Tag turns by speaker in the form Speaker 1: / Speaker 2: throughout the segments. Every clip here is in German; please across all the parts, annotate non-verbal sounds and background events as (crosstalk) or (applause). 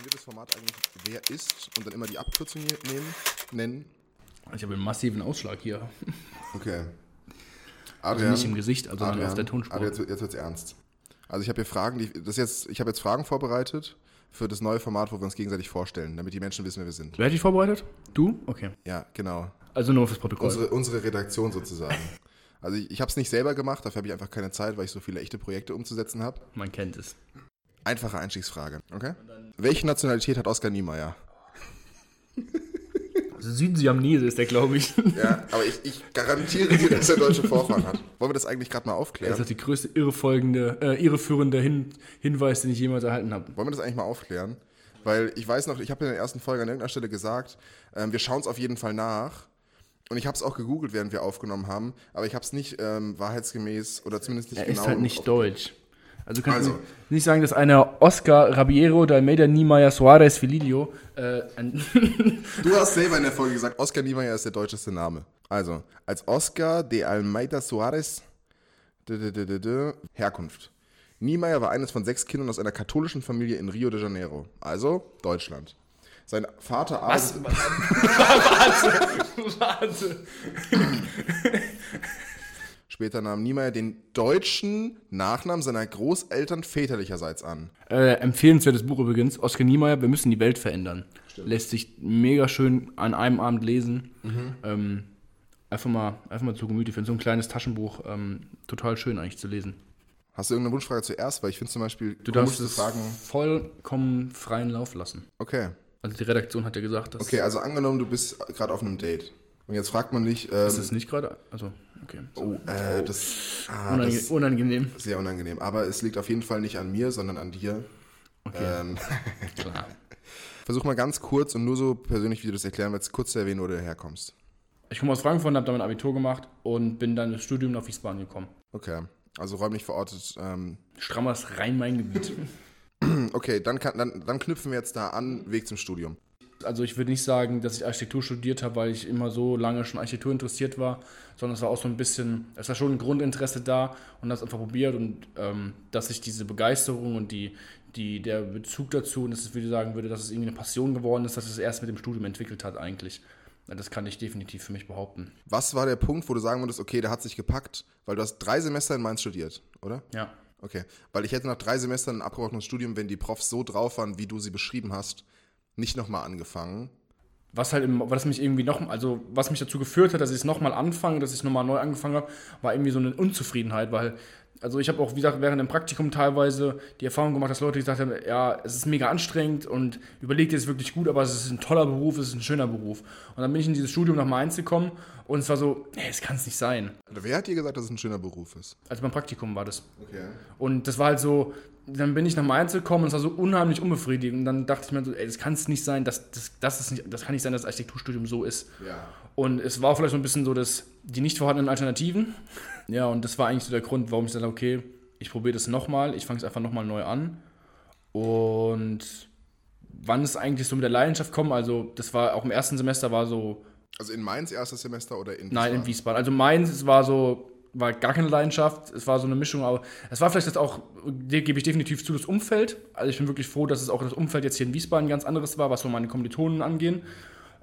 Speaker 1: Wollen wir das Format eigentlich Wer ist und dann immer die Abkürzung hier nehmen, nennen?
Speaker 2: Ich habe einen massiven Ausschlag hier.
Speaker 1: Okay.
Speaker 2: Also
Speaker 1: Adrian,
Speaker 2: nicht im Gesicht, also
Speaker 1: Adrian,
Speaker 2: auf der Tonspur.
Speaker 1: Adrian, jetzt, jetzt wird's ernst. Also ich habe hier Fragen, die, das jetzt, ich habe jetzt Fragen vorbereitet für das neue Format, wo wir uns gegenseitig vorstellen, damit die Menschen wissen, wer wir sind.
Speaker 2: Wer hat dich vorbereitet? Du? Okay.
Speaker 1: Ja, genau.
Speaker 2: Also nur fürs Protokoll.
Speaker 1: Unsere, unsere Redaktion sozusagen. Also ich, ich habe es nicht selber gemacht, dafür habe ich einfach keine Zeit, weil ich so viele echte Projekte umzusetzen habe.
Speaker 2: Man kennt es.
Speaker 1: Einfache Einstiegsfrage, okay? Welche Nationalität hat Oskar Niemeyer?
Speaker 2: Also Südsiamnese ist der, glaube ich.
Speaker 1: Ja, aber ich, ich garantiere dir, dass er deutsche Vorfahren hat. Wollen wir das eigentlich gerade mal
Speaker 2: Das
Speaker 1: aufklären?
Speaker 2: ist die größte irrefolgende, äh, irreführende Hin Hinweis, den ich jemals erhalten habe.
Speaker 1: Wollen wir das eigentlich mal aufklären? Weil ich weiß noch, ich habe in der ersten Folge an irgendeiner Stelle gesagt, ähm, wir schauen es auf jeden Fall nach. Und ich habe es auch gegoogelt, während wir aufgenommen haben, aber ich habe es nicht ähm, wahrheitsgemäß oder zumindest nicht
Speaker 2: Er
Speaker 1: genau.
Speaker 2: ist halt nicht deutsch. Also kannst
Speaker 1: Also.
Speaker 2: du nicht sagen, dass einer Oscar Rabiero de Almeida Niemeyer Suarez Fililio äh, ein (laughs)
Speaker 1: Du hast selber in der Folge gesagt, Oscar Niemeyer ist der deutscheste Name. Also, als Oscar de Almeida Suarez, Herkunft. Niemeyer war eines von sechs Kindern aus einer katholischen Familie in Rio de Janeiro, also Deutschland. Sein Vater arbeitet, (laughs)
Speaker 2: Warte, warte. (laughs)
Speaker 1: später nahm Niemeyer den deutschen Nachnamen seiner Großeltern väterlicherseits an.
Speaker 2: Äh, empfehlenswertes Buch übrigens, Oskar Niemeyer, Wir müssen die Welt verändern. Lässt sich mega schön an einem Abend lesen. Ähm, einfach, mal, einfach mal zu Gemüte für so ein kleines Taschenbuch. Ähm, total schön eigentlich zu lesen.
Speaker 1: Hast du irgendeine Wunschfrage zuerst? Weil ich finde zum Beispiel,
Speaker 2: Du darfst es
Speaker 1: Fragen.
Speaker 2: vollkommen freien Lauf lassen.
Speaker 1: Okay.
Speaker 2: Also die Redaktion hat ja gesagt, dass
Speaker 1: Okay, also angenommen, du bist gerade auf einem Date. Und jetzt fragt man dich, ähm,
Speaker 2: ist es nicht gerade. Also, okay.
Speaker 1: oh, äh, das, ah,
Speaker 2: Unange
Speaker 1: das
Speaker 2: unangenehm.
Speaker 1: Sehr unangenehm. Aber es liegt auf jeden Fall nicht an mir, sondern an dir. Ähm, (laughs) (laughs)
Speaker 2: Klar.
Speaker 1: versuch mal ganz kurz und nur so persönlich, wie du das erklären willst, kurz zu erwähnen, wo du herkommst.
Speaker 2: Ich komme aus Frankfurt und habe da mein Abitur gemacht und bin dann ins Studium nach Wiesbaden gekommen.
Speaker 1: Okay. Also räumlich verortet. Ähm,
Speaker 2: Strammer Rhein-Main-Gebiet. (laughs)
Speaker 1: okay, dann, kann, dann, dann knüpfen wir jetzt da an, Weg zum Studium.
Speaker 2: Also ich würde nicht sagen, dass ich Architektur studiert habe, weil ich immer so lange schon Architektur interessiert war, sondern es war auch so ein bisschen, es war schon ein Grundinteresse da und das einfach probiert und ähm, dass ich diese Begeisterung und die, die, der Bezug dazu und dass ich würde sagen würde, dass es irgendwie eine Passion geworden ist, dass es erst mit dem Studium entwickelt hat eigentlich. Das kann ich definitiv für mich behaupten.
Speaker 1: Was war der Punkt, wo du sagen würdest, okay, der hat sich gepackt, weil du hast drei Semester in Mainz studiert, oder?
Speaker 2: Ja.
Speaker 1: Okay. Weil ich hätte nach drei Semestern ein abgebrochenes Studium, wenn die Profs so drauf waren, wie du sie beschrieben hast, nicht nochmal angefangen.
Speaker 2: Was halt, im, was mich irgendwie noch, also was mich dazu geführt hat, dass ich es nochmal anfange, dass ich es nochmal neu angefangen habe, war irgendwie so eine Unzufriedenheit, weil, also ich habe auch, wie gesagt, während dem Praktikum teilweise die Erfahrung gemacht, dass Leute gesagt haben, ja, es ist mega anstrengend und überlegt es wirklich gut, aber es ist ein toller Beruf, es ist ein schöner Beruf. Und dann bin ich in dieses Studium nach Mainz gekommen und es war so, nee, es kann es nicht sein.
Speaker 1: Wer hat dir gesagt, dass es ein schöner Beruf ist?
Speaker 2: Also beim Praktikum war das.
Speaker 1: Okay.
Speaker 2: Und das war halt so, dann bin ich nach Mainz gekommen und es war so unheimlich unbefriedigend. Und dann dachte ich mir so, ey, das kann es nicht sein, dass, das, das, ist nicht, das kann nicht sein, dass das Architekturstudium so ist.
Speaker 1: Ja.
Speaker 2: Und es war vielleicht so ein bisschen so, dass die nicht vorhandenen Alternativen. (laughs) Ja, und das war eigentlich so der Grund, warum ich habe, okay, ich probiere das nochmal, ich fange es einfach nochmal neu an. Und wann es eigentlich so mit der Leidenschaft kommt, also das war auch im ersten Semester war so,
Speaker 1: Also in Mainz erstes Semester oder in
Speaker 2: nein, in Wiesbaden. Also es war so, war gar keine Leidenschaft, es war so eine Mischung, aber es war vielleicht jetzt auch, gebe ich definitiv zu, das Umfeld. Also ich bin wirklich froh, dass es auch das Umfeld jetzt hier in Wiesbaden ganz anderes war, was so meine Kommilitonen angehen.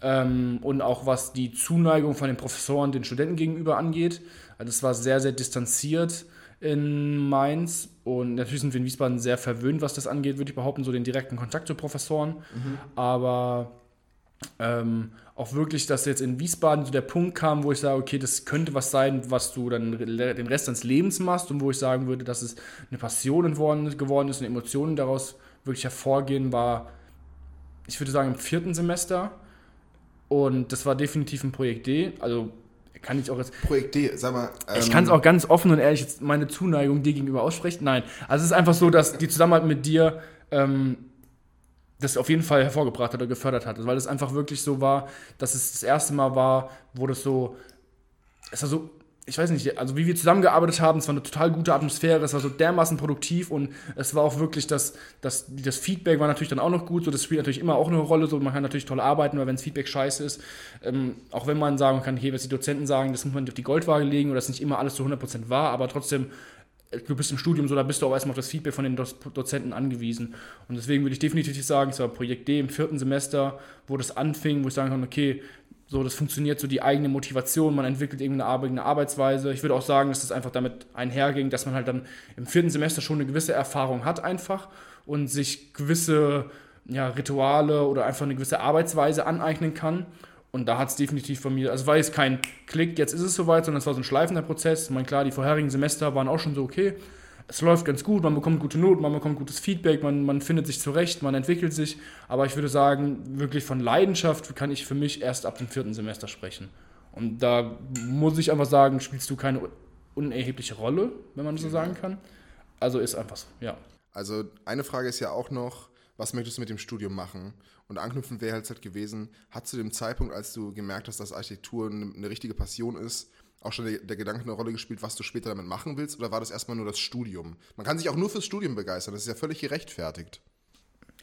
Speaker 2: Ähm, und auch was die Zuneigung von den Professoren den Studenten gegenüber angeht. Also es war sehr, sehr distanziert in Mainz. Und natürlich sind wir in Wiesbaden sehr verwöhnt, was das angeht, würde ich behaupten, so den direkten Kontakt zu Professoren. Aber ähm, auch wirklich, dass jetzt in Wiesbaden so der Punkt kam, wo ich sage, okay, das könnte was sein, was du dann den Rest deines Lebens machst und wo ich sagen würde, dass es eine Passion geworden, ist und Emotionen daraus wirklich hervorgehen, war, ich würde sagen, im vierten Semester. Und das war definitiv ein Projekt D. Also kann ich auch jetzt
Speaker 1: Projekt D, sag mal. Ähm,
Speaker 2: ich kann es auch ganz offen und ehrlich jetzt meine Zuneigung dir gegenüber aussprechen. Nein, also es ist einfach so, dass die Zusammenarbeit mit dir ähm, das auf jeden Fall hervorgebracht hat oder gefördert hat. Weil es einfach wirklich so war, dass es das erste Mal war, wo das so, es war so, ich weiß nicht, also wie wir zusammengearbeitet haben, es war eine total gute Atmosphäre, es war so dermaßen produktiv und es war auch wirklich, das, das, das Feedback war natürlich dann auch noch gut, so das spielt natürlich immer auch eine Rolle, so man kann natürlich toll arbeiten, weil wenn das Feedback scheiße ist, ähm, auch wenn man sagen kann, okay, was die Dozenten sagen, das muss man auf die Goldwaage legen oder das ist nicht immer alles zu 100% wahr, aber trotzdem du bist im Studium so, da bist du auch erstmal auf das Feedback von den Do Dozenten angewiesen. Und deswegen würde ich definitiv sagen, es war Projekt D im vierten Semester, wo das anfing, wo ich sagen kann, okay, so, das funktioniert so die eigene Motivation, man entwickelt irgendeine eine Arbeitsweise. Ich würde auch sagen, dass das einfach damit einherging, dass man halt dann im vierten Semester schon eine gewisse Erfahrung hat einfach und sich gewisse ja, Rituale oder einfach eine gewisse Arbeitsweise aneignen kann. Und da hat es definitiv von mir, also war jetzt kein Klick, jetzt ist es soweit, sondern es war so ein schleifender Prozess. Ich meine, klar, die vorherigen Semester waren auch schon so, okay, es läuft ganz gut, man bekommt gute Noten, man bekommt gutes Feedback, man, man findet sich zurecht, man entwickelt sich. Aber ich würde sagen, wirklich von Leidenschaft kann ich für mich erst ab dem vierten Semester sprechen. Und da muss ich einfach sagen, spielst du keine unerhebliche Rolle, wenn man so sagen kann. Also ist einfach so, ja.
Speaker 1: Also eine Frage ist ja auch noch, was möchtest du mit dem Studium machen? Und anknüpfend wäre halt gewesen, hat zu dem Zeitpunkt, als du gemerkt hast, dass Architektur eine, eine richtige Passion ist, auch schon der, der, Gedanke eine Rolle gespielt, was du später damit machen willst? Oder war das erstmal nur das Studium? Man kann sich auch nur fürs Studium begeistern, das ist ja völlig gerechtfertigt.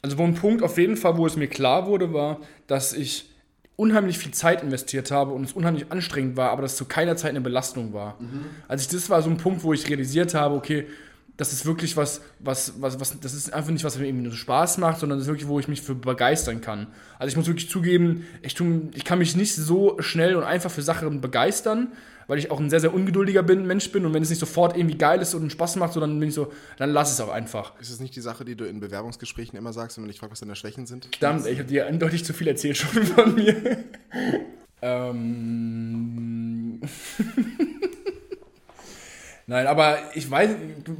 Speaker 2: Also, wo ein Punkt auf jeden Fall, wo es mir klar wurde, war, dass ich unheimlich viel Zeit investiert habe und es unheimlich anstrengend war, aber das zu keiner Zeit eine Belastung war. Mhm. Also, ich, das war so ein Punkt, wo ich realisiert habe, okay, das ist wirklich was, was, was, was, das ist einfach nicht, was mir irgendwie nur Spaß macht, sondern das ist wirklich, wo ich mich für begeistern kann. Also ich muss wirklich zugeben, ich, tu, ich kann mich nicht so schnell und einfach für Sachen begeistern, weil ich auch ein sehr, sehr ungeduldiger bin, Mensch bin und wenn es nicht sofort irgendwie geil ist und Spaß macht, so, dann bin ich so, dann lass es auch einfach.
Speaker 1: Ist es nicht die Sache, die du in Bewerbungsgesprächen immer sagst, wenn man dich fragt, was deine Schwächen sind?
Speaker 2: Verdammt, ich habe dir eindeutig zu viel erzählt schon von mir. (laughs) ähm... Nein, aber ich weiß,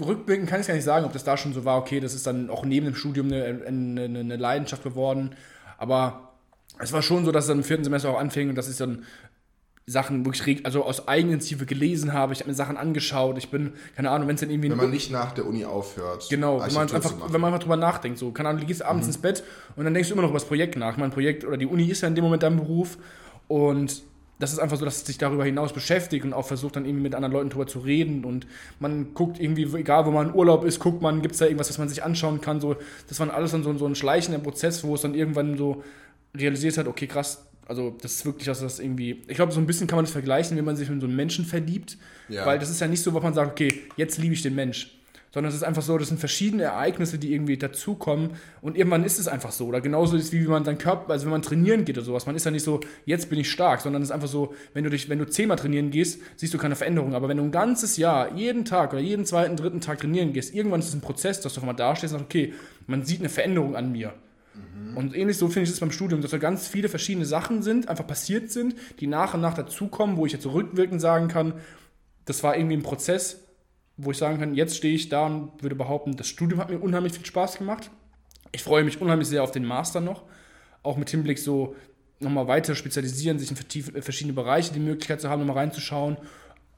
Speaker 2: rückblickend kann ich gar nicht sagen, ob das da schon so war, okay, das ist dann auch neben dem Studium eine, eine, eine Leidenschaft geworden. Aber es war schon so, dass es dann im vierten Semester auch anfing und dass ich dann Sachen wirklich also aus Eigeninitiative gelesen habe, ich habe mir Sachen angeschaut, ich bin, keine Ahnung, wenn es dann irgendwie...
Speaker 1: Wenn man nicht nach der Uni aufhört.
Speaker 2: Genau, wenn man, einfach, wenn man einfach drüber nachdenkt, so, keine Ahnung, du gehst abends mhm. ins Bett und dann denkst du immer noch über das Projekt nach. Mein Projekt oder die Uni ist ja in dem Moment dein Beruf und das ist einfach so, dass es sich darüber hinaus beschäftigt und auch versucht dann irgendwie mit anderen Leuten drüber zu reden. Und man guckt irgendwie, egal wo man in Urlaub ist, guckt man, gibt es da irgendwas, was man sich anschauen kann, so, das war alles dann so, so ein schleichender Prozess, wo es dann irgendwann so realisiert hat, okay, krass, also das ist wirklich, dass das irgendwie, ich glaube, so ein bisschen kann man das vergleichen, wenn man sich in so einen Menschen verliebt, ja. weil das ist ja nicht so, was man sagt, okay, jetzt liebe ich den Mensch, sondern es ist einfach so, das sind verschiedene Ereignisse, die irgendwie dazukommen und irgendwann ist es einfach so. Oder genauso ist, wie man seinen Körper, also wenn man trainieren geht oder sowas, man ist ja nicht so, jetzt bin ich stark, sondern es ist einfach so, wenn du dich, wenn du zehnmal trainieren gehst, siehst du keine Veränderung. Aber wenn du ein ganzes Jahr, jeden Tag oder jeden zweiten, dritten Tag trainieren gehst, irgendwann ist es ein Prozess, dass du auf einmal dastehst und sagst, okay, man sieht eine Veränderung an mir. Mhm. Und ähnlich so finde ich es beim Studium, dass da ganz viele verschiedene Sachen sind, einfach passiert sind, die nach und nach dazukommen, wo ich jetzt rückwirkend sagen kann, das war irgendwie ein Prozess, wo ich sagen kann, jetzt stehe ich da und würde behaupten, das Studium hat mir unheimlich viel Spaß gemacht. Ich freue mich unheimlich sehr auf den Master noch, auch mit Hinblick so nochmal weiter spezialisieren, sich in verschiedene Bereiche die Möglichkeit zu haben, nochmal reinzuschauen,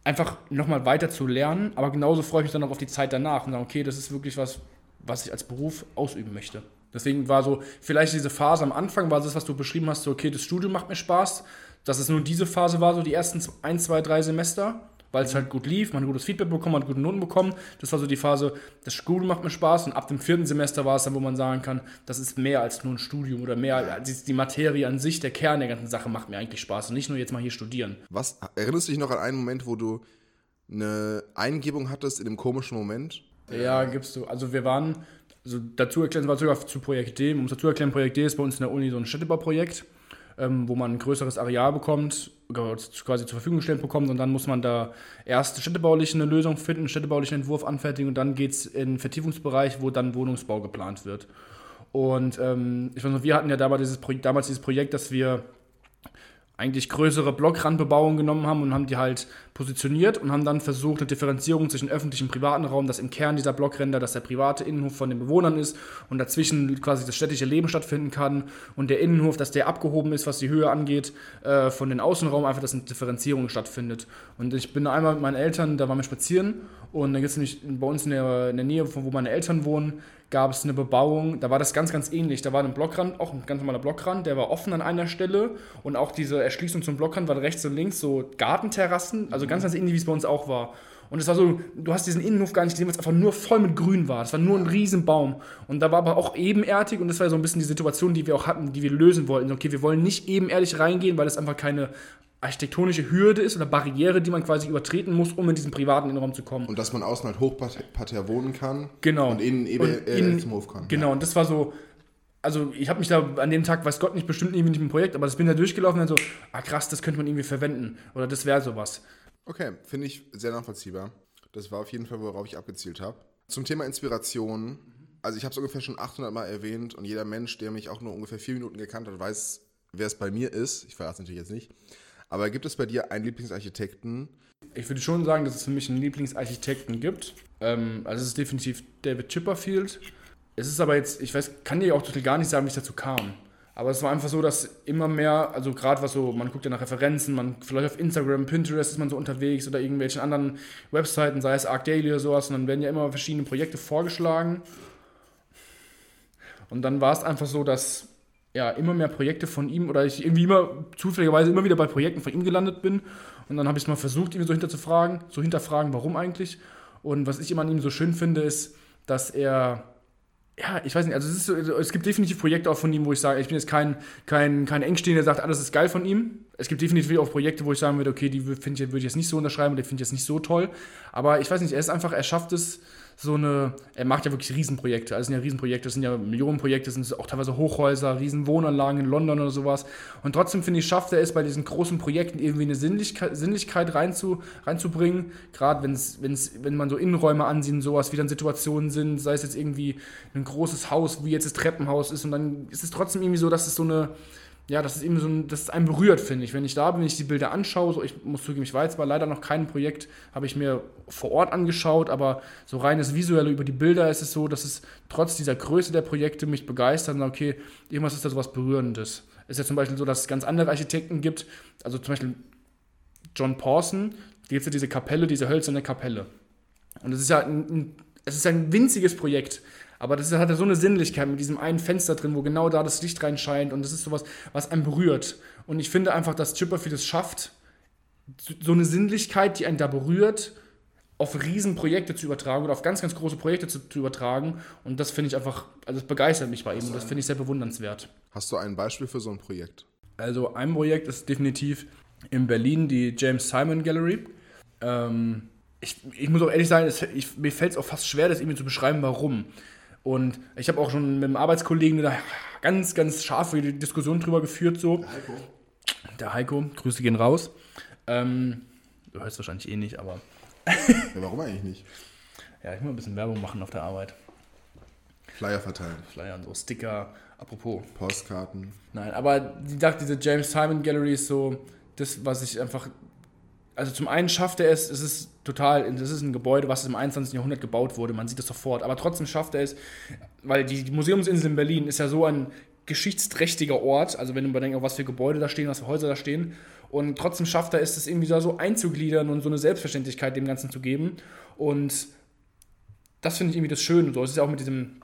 Speaker 2: einfach nochmal weiter zu lernen, aber genauso freue ich mich dann auch auf die Zeit danach und sagen, okay, das ist wirklich was, was ich als Beruf ausüben möchte. Deswegen war so, vielleicht diese Phase am Anfang war das, was du beschrieben hast, so, okay, das Studium macht mir Spaß, dass es nur diese Phase war, so die ersten ein, zwei, drei Semester weil es halt gut lief, man hat gutes Feedback bekommen, man hat gute Noten bekommen. Das war so die Phase, das Studium macht mir Spaß und ab dem vierten Semester war es dann, wo man sagen kann, das ist mehr als nur ein Studium oder mehr als die Materie an sich, der Kern der ganzen Sache macht mir eigentlich Spaß und nicht nur jetzt mal hier studieren.
Speaker 1: Was, erinnerst du dich noch an einen Moment, wo du eine Eingebung hattest in dem komischen Moment?
Speaker 2: Ja, gibst du. Also wir waren, also dazu erklären, war sogar zu Projekt D, um dazu erklären, Projekt D ist bei uns in der Uni so ein Städtebauprojekt ähm, wo man ein größeres Areal bekommt, quasi zur Verfügung gestellt bekommt und dann muss man da erst städtebaulich eine Lösung finden, einen städtebaulichen Entwurf anfertigen und dann geht es in den Vertiefungsbereich, wo dann Wohnungsbau geplant wird. Und ähm, ich weiß noch, wir hatten ja damals dieses, damals dieses Projekt, dass wir eigentlich größere Blockrandbebauung genommen haben und haben die halt positioniert und haben dann versucht, eine Differenzierung zwischen öffentlichem und privaten Raum, dass im Kern dieser Blockränder, dass der private Innenhof von den Bewohnern ist und dazwischen quasi das städtische Leben stattfinden kann und der Innenhof, dass der abgehoben ist, was die Höhe angeht, äh, von den Außenraum, einfach, dass eine Differenzierung stattfindet. Und ich bin einmal mit meinen Eltern, da waren wir spazieren und dann gibt es nämlich bei uns in der, in der Nähe, von wo meine Eltern wohnen, gab es eine Bebauung, da war das ganz, ganz ähnlich. Da war ein Blockrand, auch ein ganz normaler Blockrand, der war offen an einer Stelle und auch diese Erschließung zum Blockrand war rechts und links so Gartenterrassen, also ganz, ganz ähnlich, wie es bei uns auch war. Und es war so, du hast diesen Innenhof gar nicht gesehen, weil es einfach nur voll mit Grün war. Es war nur ein Riesenbaum. Und da war aber auch ebenerdig und das war so ein bisschen die Situation, die wir auch hatten, die wir lösen wollten. Okay, wir wollen nicht ebenerdig reingehen, weil es einfach keine architektonische Hürde ist oder Barriere, die man quasi übertreten muss, um in diesen privaten Innenraum zu kommen.
Speaker 1: Und dass man außen halt hochparterre wohnen kann.
Speaker 2: Genau.
Speaker 1: Und innen eben
Speaker 2: Und
Speaker 1: äh,
Speaker 2: innen-
Speaker 1: zum Hof kann.
Speaker 2: Genau, und das war so, also ich habe mich da an dem Tag, weiß Gott nicht, bestimmt irgendwie nicht im Projekt, aber das bin da durchgelaufen und dann so, ah krass, das könnte man irgendwie verwenden oder das wäre sowas.
Speaker 1: Okay, finde ich sehr nachvollziehbar. Das war auf jeden Fall, worauf ich abgezielt habe. Zum Thema Inspiration. Also ich habe es ungefähr schon 800 Mal erwähnt und jeder Mensch, der mich auch nur ungefähr vier Minuten gekannt hat, weiß, wer es bei mir ist. Ich verrate es natürlich jetzt nicht. Aber gibt es bei dir einen Lieblingsarchitekten?
Speaker 2: Ich würde schon sagen, dass es für mich einen Lieblingsarchitekten gibt. Ähm, also es ist definitiv David Chipperfield. Es ist aber jetzt, ich weiß, kann dir auch total gar nicht sagen, wie es dazu kam. Aber es war einfach so, dass immer mehr, also gerade was so, man guckt ja nach Referenzen, man vielleicht auf Instagram, Pinterest ist man so unterwegs oder irgendwelchen anderen Webseiten, sei es Arc Daily oder sowas, und dann werden ja immer verschiedene Projekte vorgeschlagen. Und dann war es einfach so, dass ja immer mehr Projekte von ihm oder ich irgendwie immer zufälligerweise immer wieder bei Projekten von ihm gelandet bin. Und dann habe ich es mal versucht, irgendwie so hinterzufragen, so hinterfragen, warum eigentlich. Und was ich immer an ihm so schön finde, ist, dass er ja, ich weiß nicht, also es, ist es gibt definitiv Projekte auch von ihm, wo ich sage, ich bin jetzt kein, kein, kein Engstehender, der sagt, alles ist geil von ihm. Es gibt definitiv auch Projekte, wo ich sagen würde, okay, die ich, würde ich jetzt nicht so unterschreiben oder die finde ich jetzt nicht so toll. Aber ich weiß nicht, er ist einfach, er schafft es, so eine, er macht ja wirklich Riesenprojekte. Also sind ja Riesenprojekte, das sind ja Millionenprojekte, das sind auch teilweise Hochhäuser, Riesenwohnanlagen in London oder sowas. Und trotzdem finde ich, schafft er es bei diesen großen Projekten irgendwie eine Sinnlichkeit, Sinnlichkeit reinzu, reinzubringen. Gerade wenn's, wenn's, wenn man so Innenräume ansieht und sowas, wie dann Situationen sind, sei es jetzt irgendwie ein großes Haus, wie jetzt das Treppenhaus ist. Und dann ist es trotzdem irgendwie so, dass es so eine, ja, das ist eben so ein, das ist einen berührt, finde ich. Wenn ich da bin, wenn ich die Bilder anschaue, so ich muss zugeben, ich war jetzt leider noch kein Projekt, habe ich mir vor Ort angeschaut, aber so reines Visuelle über die Bilder ist es so, dass es trotz dieser Größe der Projekte mich begeistert und okay, irgendwas ist da so was Berührendes. Es ist ja zum Beispiel so, dass es ganz andere Architekten gibt, also zum Beispiel John Pawson, gibt es ja diese Kapelle, diese hölzerne Kapelle. Und es ist ja ein, ein, es ist ein winziges Projekt, aber das hat ja so eine Sinnlichkeit mit diesem einen Fenster drin, wo genau da das Licht reinscheint und das ist sowas, was einen berührt. Und ich finde einfach, dass Chipperfield es schafft, so eine Sinnlichkeit, die einen da berührt, auf Riesenprojekte zu übertragen oder auf ganz, ganz große Projekte zu, zu übertragen. Und das finde ich einfach, also das begeistert mich bei ihm und das finde ich sehr bewundernswert.
Speaker 1: Hast du ein Beispiel für so ein Projekt?
Speaker 2: Also ein Projekt ist definitiv in Berlin die James Simon Gallery. Ähm, ich, ich muss auch ehrlich sagen, es, ich, mir fällt es auch fast schwer, das irgendwie zu beschreiben, warum. Und ich habe auch schon mit einem Arbeitskollegen da ganz, ganz scharfe Diskussion drüber geführt. So. Der Heiko. Der Heiko, Grüße gehen raus. Ähm, du hörst wahrscheinlich eh nicht, aber (laughs)
Speaker 1: Ja, warum eigentlich nicht?
Speaker 2: ja, ich muss ein bisschen Werbung machen auf der Arbeit.
Speaker 1: Flyer verteilen,
Speaker 2: Flyer und so, Sticker. Apropos,
Speaker 1: Postkarten.
Speaker 2: Nein, aber die dachte, diese James Simon Gallery ist so das, was ich einfach. Also zum einen schafft er es, es ist total, das ist ein Gebäude, was im 21. Jahrhundert gebaut wurde, man sieht das sofort, aber trotzdem schafft er es, weil die, Museumsinsel in Berlin ist ja so ein geschichtsträchtiger Ort, also wenn du überdenkst, was für Gebäude da stehen, was für Häuser da stehen, und trotzdem schafft er es, das irgendwie so einzugliedern und so eine Selbstverständlichkeit dem Ganzen zu geben und das finde ich irgendwie das Schöne, so, es ist ja auch mit diesem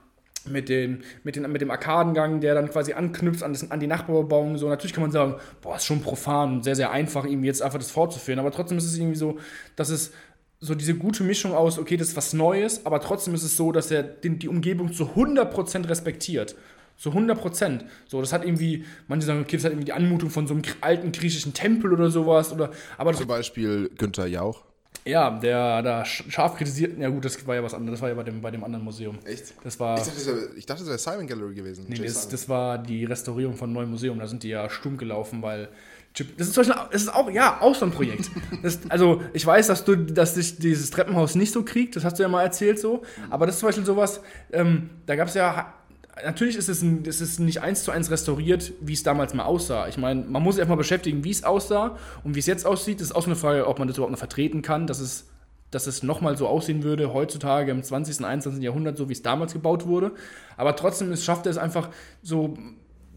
Speaker 2: mit, den, mit, den, mit dem Arkadengang, der dann quasi anknüpft an, das, an die Nachbarbebauung. So, natürlich kann man sagen, boah, ist schon profan und sehr, sehr einfach, irgendwie jetzt einfach das fortzuführen. Aber trotzdem ist es irgendwie so, dass es so diese gute Mischung aus, okay, das ist was Neues, aber trotzdem ist es so, dass er den, die Umgebung zu 100% respektiert. Zu 100%. So, das hat irgendwie, manche sagen, okay, das hat irgendwie die Anmutung von so einem alten griechischen Tempel oder sowas. Oder, aber
Speaker 1: Zum Beispiel Günther Jauch.
Speaker 2: Ja, der da sch- scharf kritisiert, ja gut, das war ja was anderes, das war ja bei dem, bei dem anderen Museum.
Speaker 1: Echt?
Speaker 2: Das war.
Speaker 1: Ich dachte, das wäre, ich dachte, das wäre Simon Gallery gewesen.
Speaker 2: Nee, das, das war die Restaurierung von Neuem Museum. Da sind die ja stumm gelaufen, weil. Chip- Das ist, zum Beispiel, das ist auch, ja, auch so ein Projekt. Das, also, ich weiß, dass du, dass dich dieses Treppenhaus nicht so kriegt, das hast du ja mal erzählt so. Aber das ist zum Beispiel sowas, ähm, da gab es ja. Natürlich ist es, ein, es ist nicht eins zu eins restauriert, wie es damals mal aussah. Ich meine, man muss sich erstmal beschäftigen, wie es aussah und wie es jetzt aussieht. Das ist auch so eine Frage, ob man das überhaupt noch vertreten kann, dass es dass es nochmal so aussehen würde, heutzutage im 20., und 21. Jahrhundert, so wie es damals gebaut wurde. Aber trotzdem es schafft er es einfach so,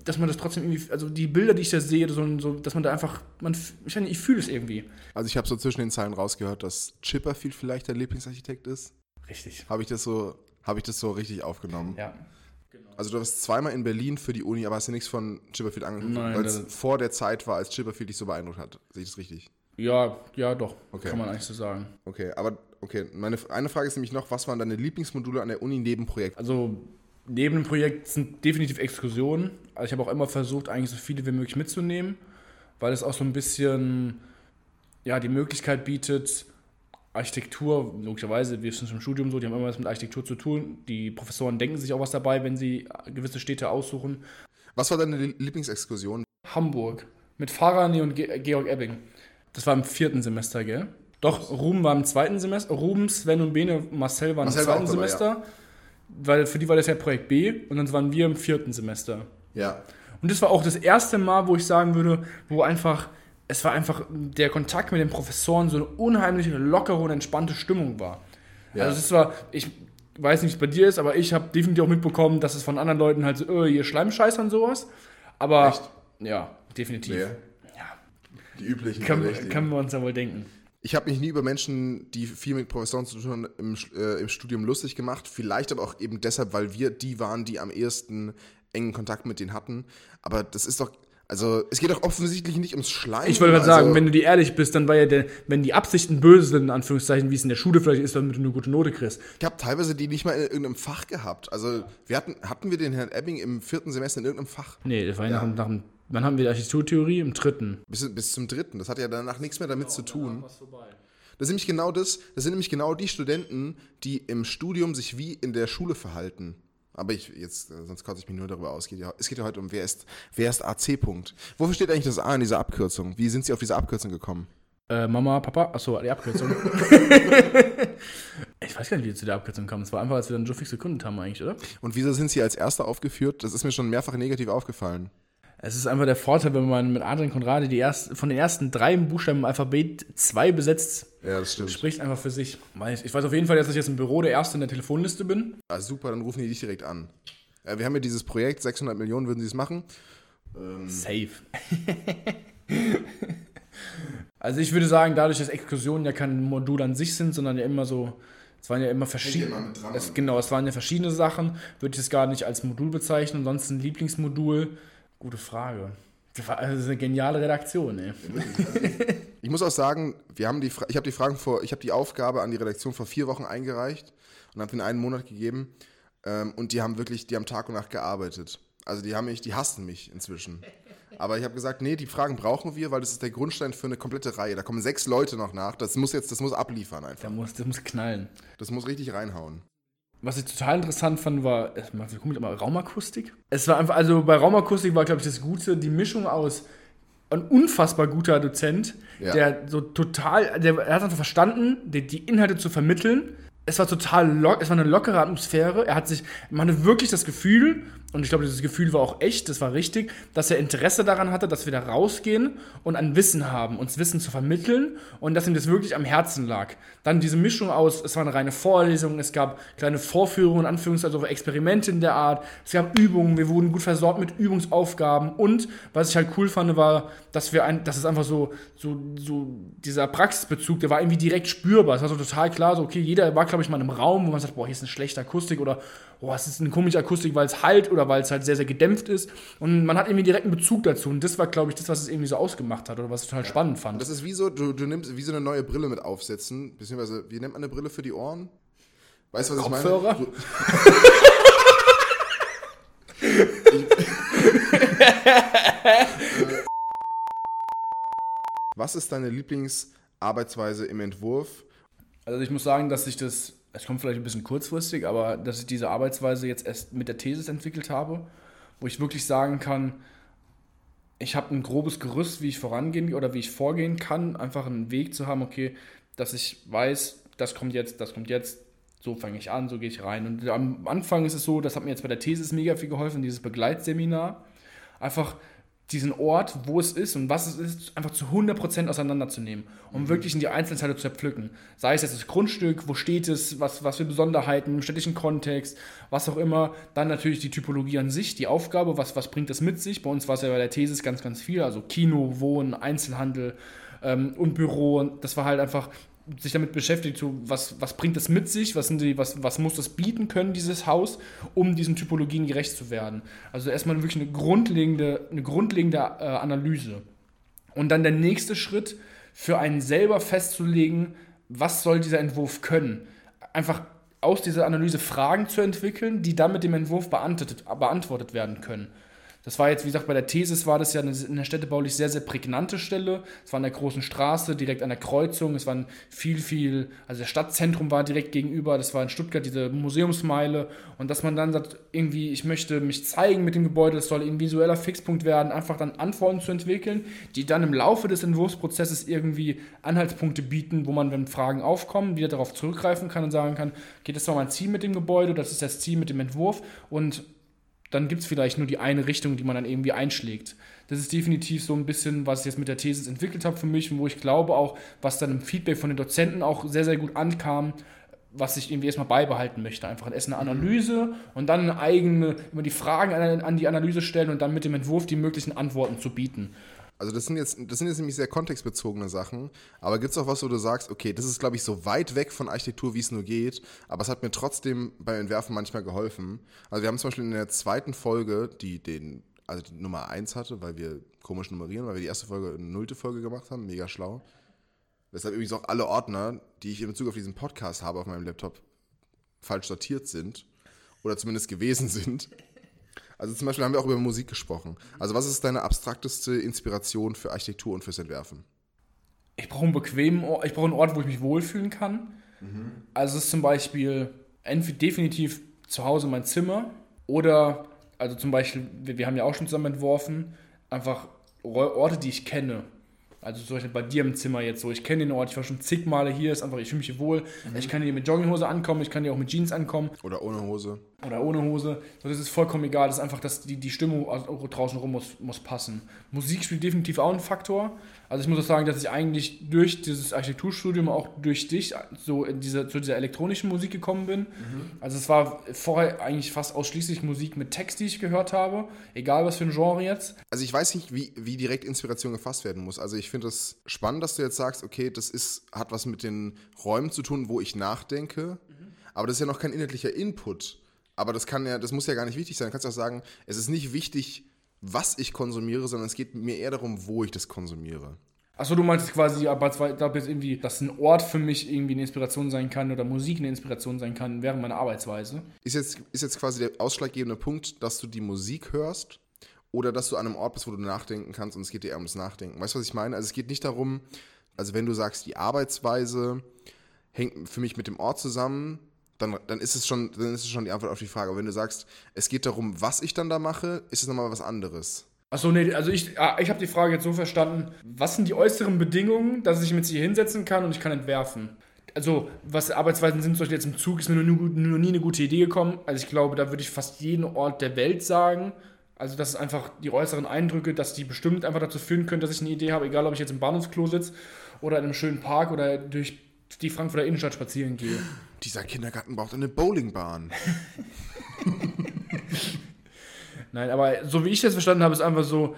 Speaker 2: dass man das trotzdem irgendwie, also die Bilder, die ich da sehe, so, so dass man da einfach, man, ich, ich fühle es irgendwie.
Speaker 1: Also ich habe so zwischen den Zeilen rausgehört, dass Chipperfield vielleicht dein Lieblingsarchitekt ist.
Speaker 2: Richtig.
Speaker 1: Habe ich das so, habe ich das so richtig aufgenommen?
Speaker 2: Ja.
Speaker 1: Also du warst zweimal in Berlin für die Uni, aber hast dir nichts von Chipperfield angeguckt,
Speaker 2: Nein,
Speaker 1: weil es vor der Zeit war, als Chipperfield dich so beeindruckt hat. Sehe ich das richtig?
Speaker 2: Ja, ja, doch.
Speaker 1: Okay.
Speaker 2: Kann man eigentlich so sagen.
Speaker 1: Okay, aber okay, meine eine Frage ist nämlich noch, was waren deine Lieblingsmodule an der Uni neben Projekt?
Speaker 2: Also neben dem Projekt sind definitiv Exkursionen. Also ich habe auch immer versucht, eigentlich so viele wie möglich mitzunehmen. weil es auch so ein bisschen ja, die Möglichkeit bietet, Architektur, logischerweise, wir sind schon im Studium so, die haben immer was mit Architektur zu tun. Die Professoren denken sich auch was dabei, wenn sie gewisse Städte aussuchen.
Speaker 1: Was war deine Lieblingsexkursion?
Speaker 2: Hamburg mit Farani und Ge Georg Ebbing. Das war im vierten Semester, gell? Doch, Ruben war im zweiten Semester. Ruben, Sven und Bene, Marcel waren Marcel im zweiten war dabei, Semester. Ja. Weil für die war das ja Projekt B und dann waren wir im vierten Semester.
Speaker 1: Ja.
Speaker 2: Und das war auch das erste Mal, wo ich sagen würde, wo einfach, es war einfach der Kontakt mit den Professoren so eine unheimliche, lockere und entspannte Stimmung war. Ja. Also das war, ich weiß nicht, wie es bei dir ist, aber ich habe definitiv auch mitbekommen, dass es von anderen Leuten halt so, äh, ihr Schleimscheiß und sowas. Aber Echt? ja, definitiv. Nee. Ja.
Speaker 1: Die üblichen.
Speaker 2: Können, können wir uns ja wohl denken.
Speaker 1: Ich habe mich nie über Menschen, die viel mit Professoren zu tun haben, im, äh, im, Studium lustig gemacht. Vielleicht aber auch eben deshalb, weil wir die waren, die am ehesten engen Kontakt mit denen hatten. Aber das ist doch, also es geht doch offensichtlich nicht ums Schleim.
Speaker 2: Ich wollte gerade
Speaker 1: also,
Speaker 2: sagen, wenn du die ehrlich bist, dann war ja der, wenn die Absichten böse sind, in Anführungszeichen, wie es in der Schule vielleicht ist, damit du eine gute Note kriegst.
Speaker 1: Ich habe teilweise die nicht mal in irgendeinem Fach gehabt. Also wir hatten, hatten wir den Herrn Ebbing im vierten Semester in irgendeinem Fach?
Speaker 2: Nee, das war ja nach, nach dem Wann haben wir Architekturtheorie? Im dritten.
Speaker 1: Bis, bis zum dritten. Das hat ja danach nichts mehr damit genau, zu tun. Das ist nämlich genau das. Das sind nämlich genau die Studenten, die im Studium sich wie in der Schule verhalten. Aber ich jetzt, äh, sonst kotze ich mich nur darüber aus. Es geht ja heute um, wer ist, wer ist AC. -Punkt. Wofür steht eigentlich das A in dieser Abkürzung? Wie sind Sie auf diese Abkürzung gekommen?
Speaker 2: Äh, Mama, Papa, achso, die Abkürzung. (laughs) ich weiß gar nicht, wie wir zu der Abkürzung kamen. Es war einfach, als wir dann Joe Fix gegründet haben, eigentlich, oder?
Speaker 1: Und wieso sind Sie als Erster aufgeführt? Das ist mir schon mehrfach negativ aufgefallen.
Speaker 2: Es ist einfach der Vorteil, wenn man mit Adrian Konradi die erst, von den ersten drei Buchstaben im Alphabet zwei besetzt.
Speaker 1: Ja, das stimmt.
Speaker 2: Spricht einfach für sich. Ich weiß auf jeden Fall, dass ich jetzt im Büro der Erste in der Telefonliste bin.
Speaker 1: Ah, super, dann rufen die dich direkt an. Wir haben ja dieses Projekt, 600 Millionen würden sie es machen.
Speaker 2: Ähm Safe. (laughs) also ich würde sagen, dadurch, dass Exkursionen ja kein Modul an sich sind, sondern ja immer so, es waren ja immer verschiedene, genau, es waren ja verschiedene Sachen, würde ich es gar nicht als Modul bezeichnen, ansonsten Lieblingsmodul Gute Frage. Das war also eine geniale Redaktion, ey.
Speaker 1: Ich muss auch sagen, wir haben die, ich habe die Fragen vor, ich habe die Aufgabe an die Redaktion vor vier Wochen eingereicht und habe ihnen einen Monat gegeben. Ähm, und die haben wirklich, die haben Tag und Nacht gearbeitet. Also die haben mich, die hassen mich inzwischen. Aber ich habe gesagt, nee, die Fragen brauchen wir, weil das ist der Grundstein für eine komplette Reihe. Da kommen sechs Leute noch nach. Das muss jetzt, das muss abliefern einfach.
Speaker 2: Das muss, das muss knallen.
Speaker 1: Das muss richtig reinhauen.
Speaker 2: Was ich total interessant fand, war, wir gucken mal, Raumakustik. Es war einfach, also bei Raumakustik war, glaube ich, das Gute, die Mischung aus ein unfassbar guter Dozent, ja. der so total, der er hat einfach verstanden, die, die Inhalte zu vermitteln. Es war total lock, es war eine lockere Atmosphäre. Er hat sich, man hatte wirklich das Gefühl, und ich glaube, dieses Gefühl war auch echt, das war richtig, dass er Interesse daran hatte, dass wir da rausgehen und ein Wissen haben, uns Wissen zu vermitteln und dass ihm das wirklich am Herzen lag. Dann diese Mischung aus, es war eine reine Vorlesung, es gab kleine Vorführungen, Anführungszeichen, also Experimente in der Art, es gab Übungen, wir wurden gut versorgt mit Übungsaufgaben und was ich halt cool fand, war, dass wir ein, dass es einfach so, so, so dieser Praxisbezug, der war irgendwie direkt spürbar. Es war so total klar, so, okay, jeder war, glaube ich, mal in einem Raum, wo man sagt, boah, hier ist eine schlechte Akustik oder oh, es ist eine komische Akustik, weil es halt oder weil es halt sehr, sehr gedämpft ist. Und man hat irgendwie direkt einen Bezug dazu. Und das war, glaube ich, das, was es irgendwie so ausgemacht hat oder was ich total ja. spannend fand.
Speaker 1: Das ist wie so, du, du nimmst wie so eine neue Brille mit aufsetzen, beziehungsweise, wie nennt man eine Brille für die Ohren? Weißt du, was
Speaker 2: Kopfhörer?
Speaker 1: ich meine? (laughs) was ist deine Lieblingsarbeitsweise im Entwurf?
Speaker 2: Also ich muss sagen, dass ich das es kommt vielleicht ein bisschen kurzfristig, aber dass ich diese Arbeitsweise jetzt erst mit der Thesis entwickelt habe, wo ich wirklich sagen kann, ich habe ein grobes Gerüst, wie ich vorangehen oder wie ich vorgehen kann, einfach einen Weg zu haben, okay, dass ich weiß, das kommt jetzt, das kommt jetzt, so fange ich an, so gehe ich rein. Und am Anfang ist es so, das hat mir jetzt bei der Thesis mega viel geholfen, dieses Begleitseminar. Einfach diesen Ort, wo es ist und was es ist, einfach zu 100% auseinanderzunehmen, um mhm. wirklich in die Einzelteile zu zerpflücken. Sei es jetzt das Grundstück, wo steht es, was, was für Besonderheiten, im städtischen Kontext, was auch immer. Dann natürlich die Typologie an sich, die Aufgabe, was, was bringt das mit sich. Bei uns war es ja bei der Thesis ganz, ganz viel, also Kino, Wohnen, Einzelhandel ähm, und Büro. Das war halt einfach sich damit beschäftigt, so was, was bringt das mit sich, was, sind die, was, was muss das bieten können, dieses Haus, um diesen Typologien gerecht zu werden. Also erstmal wirklich eine grundlegende, eine grundlegende äh, Analyse. Und dann der nächste Schritt, für einen selber festzulegen, was soll dieser Entwurf können. Einfach aus dieser Analyse Fragen zu entwickeln, die dann mit dem Entwurf beantwortet, beantwortet werden können. Das war jetzt, wie gesagt, bei der Thesis war das ja eine, eine städtebaulich sehr, sehr prägnante Stelle. Es war an der großen Straße, direkt an der Kreuzung. Es war viel, viel, also das Stadtzentrum war direkt gegenüber. Das war in Stuttgart diese Museumsmeile. Und dass man dann sagt, irgendwie, ich möchte mich zeigen mit dem Gebäude, das soll ein visueller Fixpunkt werden, einfach dann Antworten zu entwickeln, die dann im Laufe des Entwurfsprozesses irgendwie Anhaltspunkte bieten, wo man, wenn Fragen aufkommen, wieder darauf zurückgreifen kann und sagen kann, okay, das war mein Ziel mit dem Gebäude, das ist das Ziel mit dem Entwurf und dann gibt es vielleicht nur die eine Richtung, die man dann irgendwie einschlägt. Das ist definitiv so ein bisschen, was ich jetzt mit der These entwickelt habe für mich und wo ich glaube auch, was dann im Feedback von den Dozenten auch sehr, sehr gut ankam, was ich irgendwie erstmal beibehalten möchte. Einfach erst eine Analyse und dann eine eigene, immer die Fragen an, an die Analyse stellen und dann mit dem Entwurf die möglichen Antworten zu bieten.
Speaker 1: Also das sind jetzt, das sind jetzt nämlich sehr kontextbezogene Sachen, aber gibt es auch was, wo du sagst, okay, das ist, glaube ich, so weit weg von Architektur, wie es nur geht, aber es hat mir trotzdem beim Entwerfen manchmal geholfen. Also wir haben zum Beispiel in der zweiten Folge, die den, also die Nummer 1 hatte, weil wir komisch nummerieren, weil wir die erste Folge eine nullte Folge gemacht haben, mega schlau. Weshalb übrigens auch alle Ordner, die ich in Bezug auf diesen Podcast habe auf meinem Laptop, falsch sortiert sind oder zumindest gewesen (laughs) sind. Also zum Beispiel haben wir auch über Musik gesprochen. Also was ist deine abstrakteste Inspiration für Architektur und fürs Entwerfen?
Speaker 2: Ich brauche einen bequemen Ort, ich brauche einen Ort, wo ich mich wohlfühlen kann. Mhm. Also es ist zum Beispiel entweder definitiv zu Hause mein Zimmer oder, also zum Beispiel, wir, wir haben ja auch schon zusammen entworfen, einfach Orte, die ich kenne. Also zum Beispiel bei dir im Zimmer jetzt so. Ich kenne den Ort, ich war schon zig Male hier, ist einfach, ich fühle mich hier wohl. Mhm. Ich kann hier mit Jogginghose ankommen, ich kann hier auch mit Jeans ankommen.
Speaker 1: Oder ohne Hose.
Speaker 2: Oder ohne Hose. So, das ist vollkommen egal. Das ist einfach, dass die, die Stimmung draußen rum muss, muss passen. Musik spielt definitiv auch einen Faktor. Also ich muss auch sagen, dass ich eigentlich durch dieses Architekturstudium auch durch dich so in diese, zu dieser elektronischen Musik gekommen bin. Mhm. Also es war vorher eigentlich fast ausschließlich Musik mit Text, die ich gehört habe, egal was für ein Genre jetzt.
Speaker 1: Also ich weiß nicht, wie, wie direkt Inspiration gefasst werden muss. Also ich finde es das spannend, dass du jetzt sagst, okay, das ist, hat was mit den Räumen zu tun, wo ich nachdenke, mhm. aber das ist ja noch kein inhaltlicher Input. Aber das kann ja, das muss ja gar nicht wichtig sein. Du kannst auch sagen, es ist nicht wichtig, was ich konsumiere, sondern es geht mir eher darum, wo ich das konsumiere.
Speaker 2: Achso, du meinst quasi, aber jetzt irgendwie, dass ein Ort für mich irgendwie eine Inspiration sein kann oder Musik eine Inspiration sein kann während meiner Arbeitsweise.
Speaker 1: Ist jetzt, ist jetzt quasi der ausschlaggebende Punkt, dass du die Musik hörst oder dass du an einem Ort bist, wo du nachdenken kannst und es geht dir eher ums Nachdenken. Weißt du, was ich meine? Also es geht nicht darum, also wenn du sagst, die Arbeitsweise hängt für mich mit dem Ort zusammen, dann, dann, ist es schon, dann ist es schon die Antwort auf die Frage. Aber wenn du sagst, es geht darum, was ich dann da mache, ist es nochmal was anderes.
Speaker 2: Achso, nee, also ich, ah, ich habe die Frage jetzt so verstanden, was sind die äußeren Bedingungen, dass ich mich hier hinsetzen kann und ich kann entwerfen? Also, was Arbeitsweisen sind, zum Beispiel jetzt im Zug, ist mir noch nie eine gute Idee gekommen. Also ich glaube, da würde ich fast jeden Ort der Welt sagen. Also das ist einfach die äußeren Eindrücke, dass die bestimmt einfach dazu führen können, dass ich eine Idee habe, egal ob ich jetzt im Bahnhofsklo sitze oder in einem schönen Park oder durch die Frankfurter Innenstadt spazieren gehe.
Speaker 1: Dieser Kindergarten braucht eine Bowlingbahn. (laughs)
Speaker 2: Nein, aber so wie ich das verstanden habe, ist einfach so,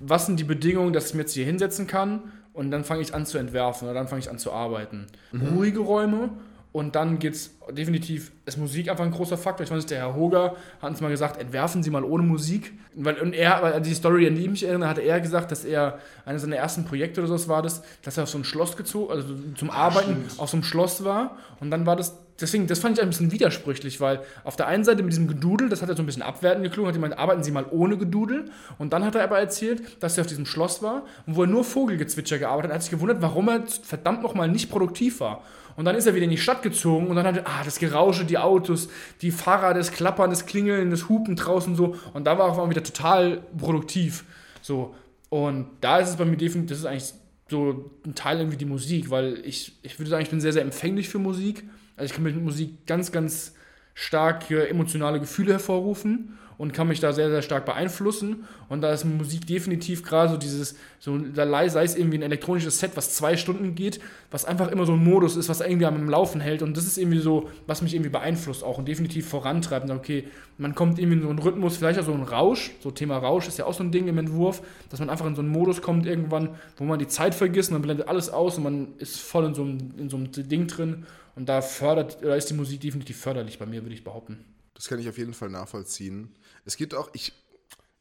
Speaker 2: was sind die Bedingungen, dass ich mir jetzt hier hinsetzen kann und dann fange ich an zu entwerfen oder dann fange ich an zu arbeiten. Mhm. Ruhige Räume und dann geht es definitiv, ist Musik einfach ein großer Faktor. Ich weiß nicht, der Herr Hoger hat uns mal gesagt, entwerfen Sie mal ohne Musik. Weil, und er, weil die Story, an die ich mich erinnere, hatte er gesagt, dass er, eines seiner ersten Projekte oder so war das, dass er auf so ein Schloss gezogen, also zum Arbeiten Ach, auf so einem Schloss war. Und dann war das, deswegen, das fand ich ein bisschen widersprüchlich, weil auf der einen Seite mit diesem Gedudel, das hat er so ein bisschen abwertend geklungen, hat gemeint, arbeiten Sie mal ohne Gedudel. Und dann hat er aber erzählt, dass er auf diesem Schloss war und wo er nur Vogelgezwitscher gearbeitet hat, hat sich gewundert, warum er verdammt nochmal nicht produktiv war. Und dann ist er wieder in die Stadt gezogen und dann hat er, ah, das Gerausche, die Autos, die Fahrer, das Klappern, das Klingeln, das Hupen draußen so. Und da war er auch wieder total produktiv. So. Und da ist es bei mir definitiv, das ist eigentlich so ein Teil irgendwie die Musik, weil ich, ich würde sagen, ich bin sehr, sehr empfänglich für Musik. Also ich kann mit Musik ganz, ganz starke emotionale Gefühle hervorrufen und kann mich da sehr, sehr stark beeinflussen. Und da ist Musik definitiv gerade so dieses, so, sei es irgendwie ein elektronisches Set, was zwei Stunden geht, was einfach immer so ein Modus ist, was irgendwie am Laufen hält. Und das ist irgendwie so, was mich irgendwie beeinflusst auch und definitiv vorantreibt. Okay, man kommt irgendwie in so einen Rhythmus, vielleicht auch so ein Rausch, so Thema Rausch ist ja auch so ein Ding im Entwurf, dass man einfach in so einen Modus kommt irgendwann, wo man die Zeit vergisst und man blendet alles aus und man ist voll in so einem, in so einem Ding drin. Und da fördert, da ist die Musik definitiv förderlich bei mir, würde ich behaupten.
Speaker 1: Das kann ich auf jeden Fall nachvollziehen. Es gibt auch, ich,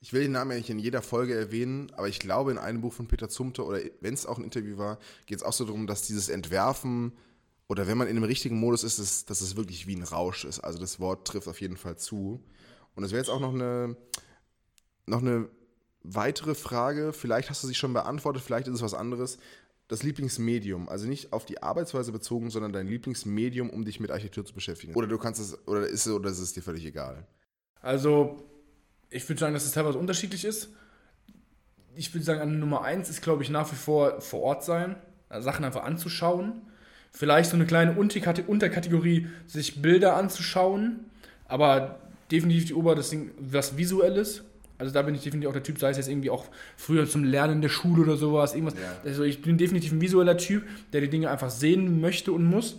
Speaker 1: ich will den Namen ja nicht in jeder Folge erwähnen, aber ich glaube, in einem Buch von Peter Zumte oder wenn es auch ein Interview war, geht es auch so darum, dass dieses Entwerfen oder wenn man in einem richtigen Modus ist, ist dass es wirklich wie ein Rausch ist. Also das Wort trifft auf jeden Fall zu. Und es wäre jetzt auch noch eine, noch eine weitere Frage, vielleicht hast du sie schon beantwortet, vielleicht ist es was anderes. Das Lieblingsmedium, also nicht auf die Arbeitsweise bezogen, sondern dein Lieblingsmedium, um dich mit Architektur zu beschäftigen. Oder du kannst es, oder ist es, oder ist es dir völlig egal?
Speaker 2: Also, ich würde sagen, dass es teilweise unterschiedlich ist. Ich würde sagen, an Nummer eins ist, glaube ich, nach wie vor vor Ort sein, also Sachen einfach anzuschauen. Vielleicht so eine kleine Unterkategorie, sich Bilder anzuschauen, aber definitiv die Ober, das Ding, was Visuelles. Also da bin ich definitiv auch der Typ, sei es jetzt irgendwie auch früher zum Lernen der Schule oder sowas, irgendwas. Ja. Also ich bin definitiv ein visueller Typ, der die Dinge einfach sehen möchte und muss.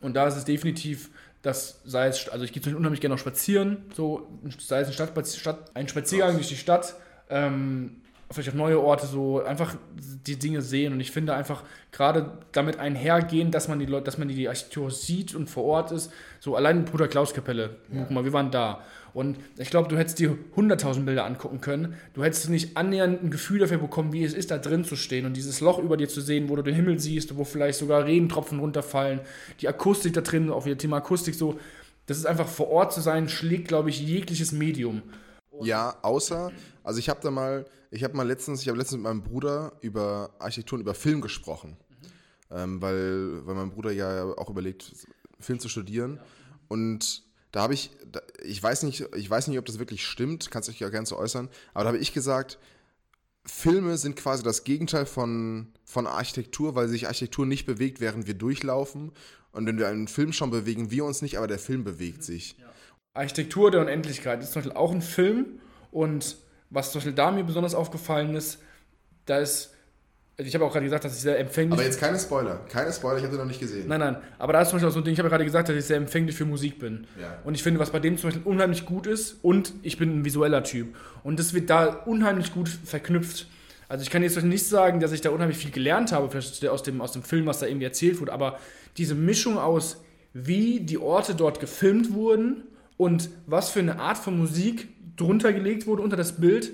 Speaker 2: Und da ist es definitiv das sei es, also ich gehe zum Beispiel unheimlich gerne auch spazieren, so, sei es ein, Stadt, Stadt, ein Spaziergang durch die Stadt, ähm, vielleicht auf neue Orte, so einfach die Dinge sehen. Und ich finde einfach gerade damit einhergehen, dass man die Leute, dass man die Architektur sieht und vor Ort ist. So allein Bruder Klaus Kapelle, ja. guck mal, wir waren da. Und ich glaube, du hättest dir 100.000 Bilder angucken können. Du hättest nicht annähernd ein Gefühl dafür bekommen, wie es ist, da drin zu stehen und dieses Loch über dir zu sehen, wo du den Himmel siehst, wo vielleicht sogar Regentropfen runterfallen. Die Akustik da drin, auch wieder Thema Akustik so. Das ist einfach vor Ort zu sein, schlägt, glaube ich, jegliches Medium.
Speaker 1: Ja, außer, also ich habe da mal, ich habe mal letztens, ich habe letztens mit meinem Bruder über Architektur und über Film gesprochen. Mhm. Ähm, weil, weil mein Bruder ja auch überlegt, Film zu studieren. Ja. Und da habe ich, ich weiß nicht, ich weiß nicht, ob das wirklich stimmt, kannst dich ja gerne zu äußern, aber da habe ich gesagt, Filme sind quasi das Gegenteil von, von Architektur, weil sich Architektur nicht bewegt, während wir durchlaufen. Und wenn wir einen Film schauen, bewegen wir uns nicht, aber der Film bewegt sich. Ja.
Speaker 2: Architektur der Unendlichkeit ist zum Beispiel auch ein Film und was zum Beispiel da mir besonders aufgefallen ist, da ist, ich habe auch gerade gesagt, dass ich sehr empfänglich
Speaker 1: Aber jetzt keine Spoiler, keine Spoiler, ich habe den noch nicht gesehen.
Speaker 2: Nein, nein, aber da ist zum Beispiel auch so ein Ding, ich habe ja gerade gesagt, dass ich sehr empfänglich für Musik bin. Ja. Und ich finde, was bei dem zum Beispiel unheimlich gut ist und ich bin ein visueller Typ und das wird da unheimlich gut verknüpft. Also ich kann jetzt nicht sagen, dass ich da unheimlich viel gelernt habe, vielleicht aus dem, aus dem Film, was da irgendwie erzählt wurde, aber diese Mischung aus, wie die Orte dort gefilmt wurden und was für eine Art von Musik drunter gelegt wurde unter das Bild,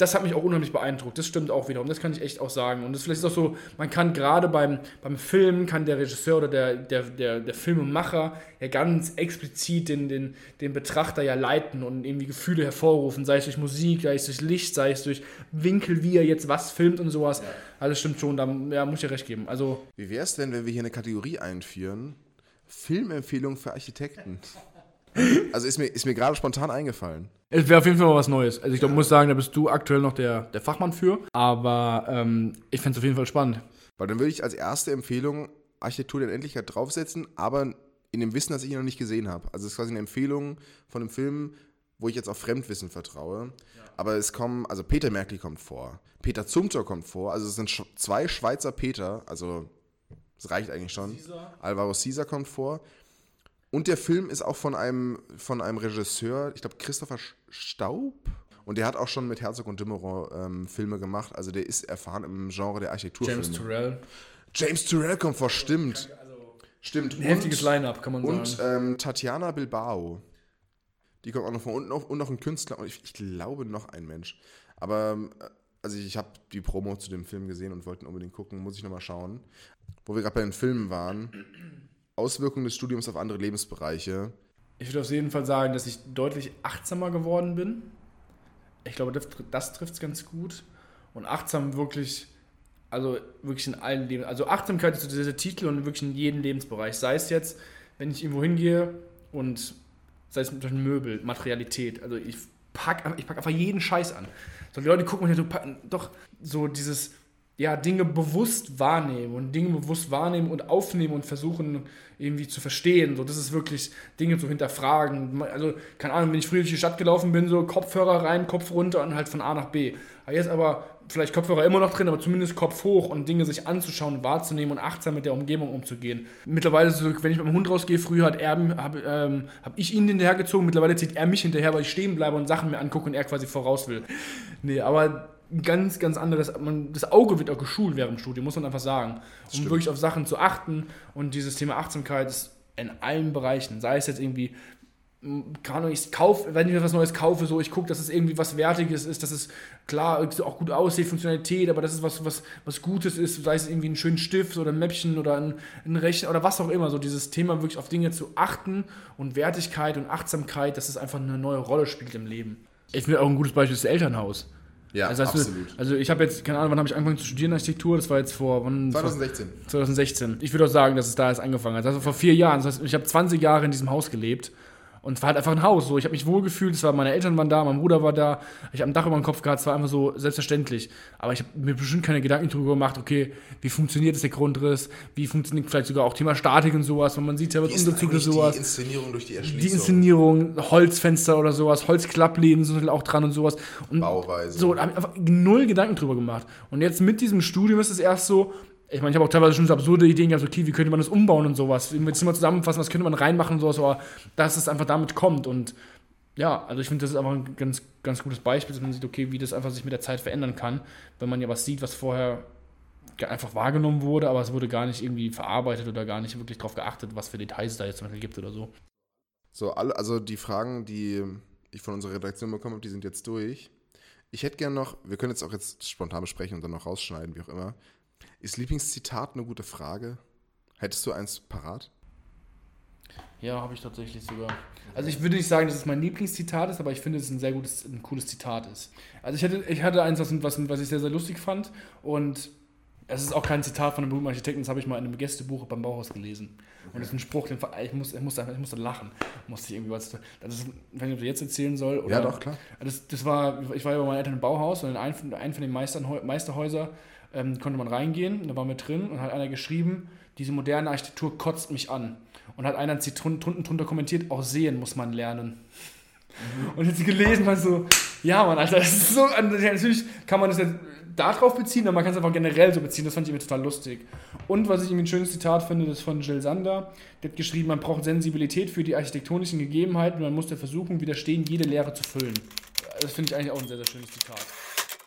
Speaker 2: das hat mich auch unheimlich beeindruckt. Das stimmt auch wiederum. Das kann ich echt auch sagen. Und das vielleicht ist auch so, man kann gerade beim, beim Film, kann der Regisseur oder der, der, der, der Filmemacher ja ganz explizit den, den, den Betrachter ja leiten und irgendwie Gefühle hervorrufen, sei es durch Musik, sei es durch Licht, sei es durch Winkel, wie er jetzt was filmt und sowas. Ja. Alles stimmt schon, da ja, muss ich ja recht geben. Also,
Speaker 1: wie wäre es denn, wenn wir hier eine Kategorie einführen? Filmempfehlung für Architekten. (laughs) Also ist mir, ist mir gerade spontan eingefallen.
Speaker 2: Es wäre auf jeden Fall mal was Neues. Also ich glaub, muss sagen, da bist du aktuell noch der, der Fachmann für. Aber ähm, ich fände es auf jeden Fall spannend.
Speaker 1: Weil dann würde ich als erste Empfehlung Architektur der Endlichkeit draufsetzen, aber in dem Wissen, dass ich ihn noch nicht gesehen habe. Also es ist quasi eine Empfehlung von einem Film, wo ich jetzt auf Fremdwissen vertraue. Ja. Aber es kommen, also Peter Merkli kommt vor, Peter Zumthor kommt vor, also es sind zwei Schweizer Peter, also das reicht eigentlich schon. Caesar. Alvaro Caesar kommt vor. Und der Film ist auch von einem, von einem Regisseur, ich glaube Christopher Staub. Und der hat auch schon mit Herzog und Dimmeron ähm, Filme gemacht. Also der ist erfahren im Genre der Architekturfilme.
Speaker 2: James Turrell.
Speaker 1: James Turrell kommt vor, stimmt. Also, stimmt.
Speaker 2: Ein heftiges Line-Up, kann man
Speaker 1: und, sagen. Und ähm, Tatjana Bilbao. Die kommt auch noch vor. Und noch, und noch ein Künstler. Und ich, ich glaube noch ein Mensch. Aber äh, also ich habe die Promo zu dem Film gesehen und wollte unbedingt gucken. Muss ich nochmal schauen. Wo wir gerade bei den Filmen waren. Auswirkungen des Studiums auf andere Lebensbereiche?
Speaker 2: Ich würde auf jeden Fall sagen, dass ich deutlich achtsamer geworden bin. Ich glaube, das, das trifft es ganz gut. Und achtsam wirklich, also wirklich in allen Leben. Also Achtsamkeit ist dieser Titel und wirklich in jedem Lebensbereich. Sei es jetzt, wenn ich irgendwo hingehe und sei es mit einem Möbel, Materialität. Also ich packe ich pack einfach jeden Scheiß an. So, die Leute gucken und so, doch so dieses ja, Dinge bewusst wahrnehmen und Dinge bewusst wahrnehmen und aufnehmen und versuchen irgendwie zu verstehen. So, das ist wirklich Dinge zu hinterfragen. Also, keine Ahnung, wenn ich früher durch die Stadt gelaufen bin, so Kopfhörer rein, Kopf runter und halt von A nach B. Aber jetzt aber vielleicht Kopfhörer immer noch drin, aber zumindest Kopf hoch und Dinge sich anzuschauen, wahrzunehmen und achtsam mit der Umgebung umzugehen. Mittlerweile, so, wenn ich mit dem Hund rausgehe, früher hat er, habe ähm, hab ich ihn hinterhergezogen, mittlerweile zieht er mich hinterher, weil ich stehen bleibe und Sachen mir angucke und er quasi voraus will. Nee, aber ein ganz, ganz anderes, man, das Auge wird auch geschult während dem Studium, muss man einfach sagen. Um wirklich auf Sachen zu achten und dieses Thema Achtsamkeit ist in allen Bereichen, sei es jetzt irgendwie, Ahnung, ich kaufe, wenn ich mir was Neues kaufe, so, ich gucke, dass es irgendwie was Wertiges ist, dass es klar auch gut aussieht, Funktionalität, aber dass es was, was, was Gutes ist, sei es irgendwie ein schönen Stift oder ein Mäppchen oder ein, ein Rechner oder was auch immer, so dieses Thema wirklich auf Dinge zu achten und Wertigkeit und Achtsamkeit, dass es einfach eine neue Rolle spielt im Leben. Ich finde auch ein gutes Beispiel ist das Elternhaus.
Speaker 1: Ja,
Speaker 2: Also,
Speaker 1: absolut.
Speaker 2: Du, also ich habe jetzt, keine Ahnung, wann habe ich angefangen zu studieren Architektur? Das war jetzt vor, wann?
Speaker 1: 2016.
Speaker 2: 2016. Ich würde auch sagen, dass es da erst angefangen hat. Also vor vier Jahren. Das heißt, ich habe 20 Jahre in diesem Haus gelebt. Und es war halt einfach ein Haus. So. Ich habe mich wohlgefühlt. Es war, meine Eltern waren da, mein Bruder war da. Ich habe ein Dach über dem Kopf gehabt. Es war einfach so selbstverständlich. Aber ich habe mir bestimmt keine Gedanken darüber gemacht, okay, wie funktioniert das der Grundriss? Wie funktioniert vielleicht sogar auch Thema Statik und sowas? Und man sieht ja, was Unterzüge
Speaker 1: eigentlich
Speaker 2: sowas.
Speaker 1: die Inszenierung durch die Erschließung?
Speaker 2: Die Inszenierung, Holzfenster oder sowas, Holzklappläden sind halt auch dran und sowas. Und
Speaker 1: Bauweise.
Speaker 2: so, da habe ich einfach null Gedanken drüber gemacht. Und jetzt mit diesem Studium ist es erst so, ich meine, ich habe auch teilweise schon so absurde Ideen gehabt, okay, wie könnte man das umbauen und sowas. Wir jetzt mal zusammenfassen, was könnte man reinmachen und sowas, aber dass es einfach damit kommt. Und ja, also ich finde, das ist einfach ein ganz, ganz gutes Beispiel, dass man sieht, okay, wie das einfach sich mit der Zeit verändern kann, wenn man ja was sieht, was vorher einfach wahrgenommen wurde, aber es wurde gar nicht irgendwie verarbeitet oder gar nicht wirklich darauf geachtet, was für Details da jetzt zum Beispiel gibt oder so.
Speaker 1: So, also die Fragen, die ich von unserer Redaktion bekommen habe, die sind jetzt durch. Ich hätte gern noch, wir können jetzt auch jetzt spontan besprechen und dann noch rausschneiden, wie auch immer. Ist Lieblingszitat eine gute Frage? Hättest du eins parat?
Speaker 2: Ja, habe ich tatsächlich sogar. Also ich würde nicht sagen, dass es mein Lieblingszitat ist, aber ich finde, dass es ein sehr gutes, ein cooles Zitat ist. Also ich hatte, ich hatte eins, was, was, ich sehr, sehr lustig fand und es ist auch kein Zitat von einem berühmten Architekten, das habe ich mal in einem Gästebuch beim Bauhaus gelesen. Und das ist ein Spruch, den ich musste, ich musste, ich musste lachen. Musste ich irgendwie was. Das ist, ich weiß nicht, ob ich jetzt erzählen soll. Oder,
Speaker 1: Ja, doch, klar.
Speaker 2: Das, das war, ich war ja bei meinen Eltern im Bauhaus und in einem, von- den Meistern, Meisterhäuser ähm, konnte man reingehen. Da waren wir drin und hat einer geschrieben, diese moderne Architektur kotzt mich an. Und hat einer drunten drunter kommentiert, auch sehen muss man lernen. Und jetzt gelesen, war so, ja, Mann, Alter, das ist so, natürlich kann man das jetzt darauf beziehen, aber man kann es einfach generell so beziehen, das fand ich irgendwie total lustig. Und was ich irgendwie ein schönes Zitat finde, das ist von Jill Sander, der hat geschrieben, man braucht Sensibilität für die architektonischen Gegebenheiten und man muss der Versuchung widerstehen, jede Lehre zu füllen. Das finde ich eigentlich auch ein sehr, sehr schönes Zitat.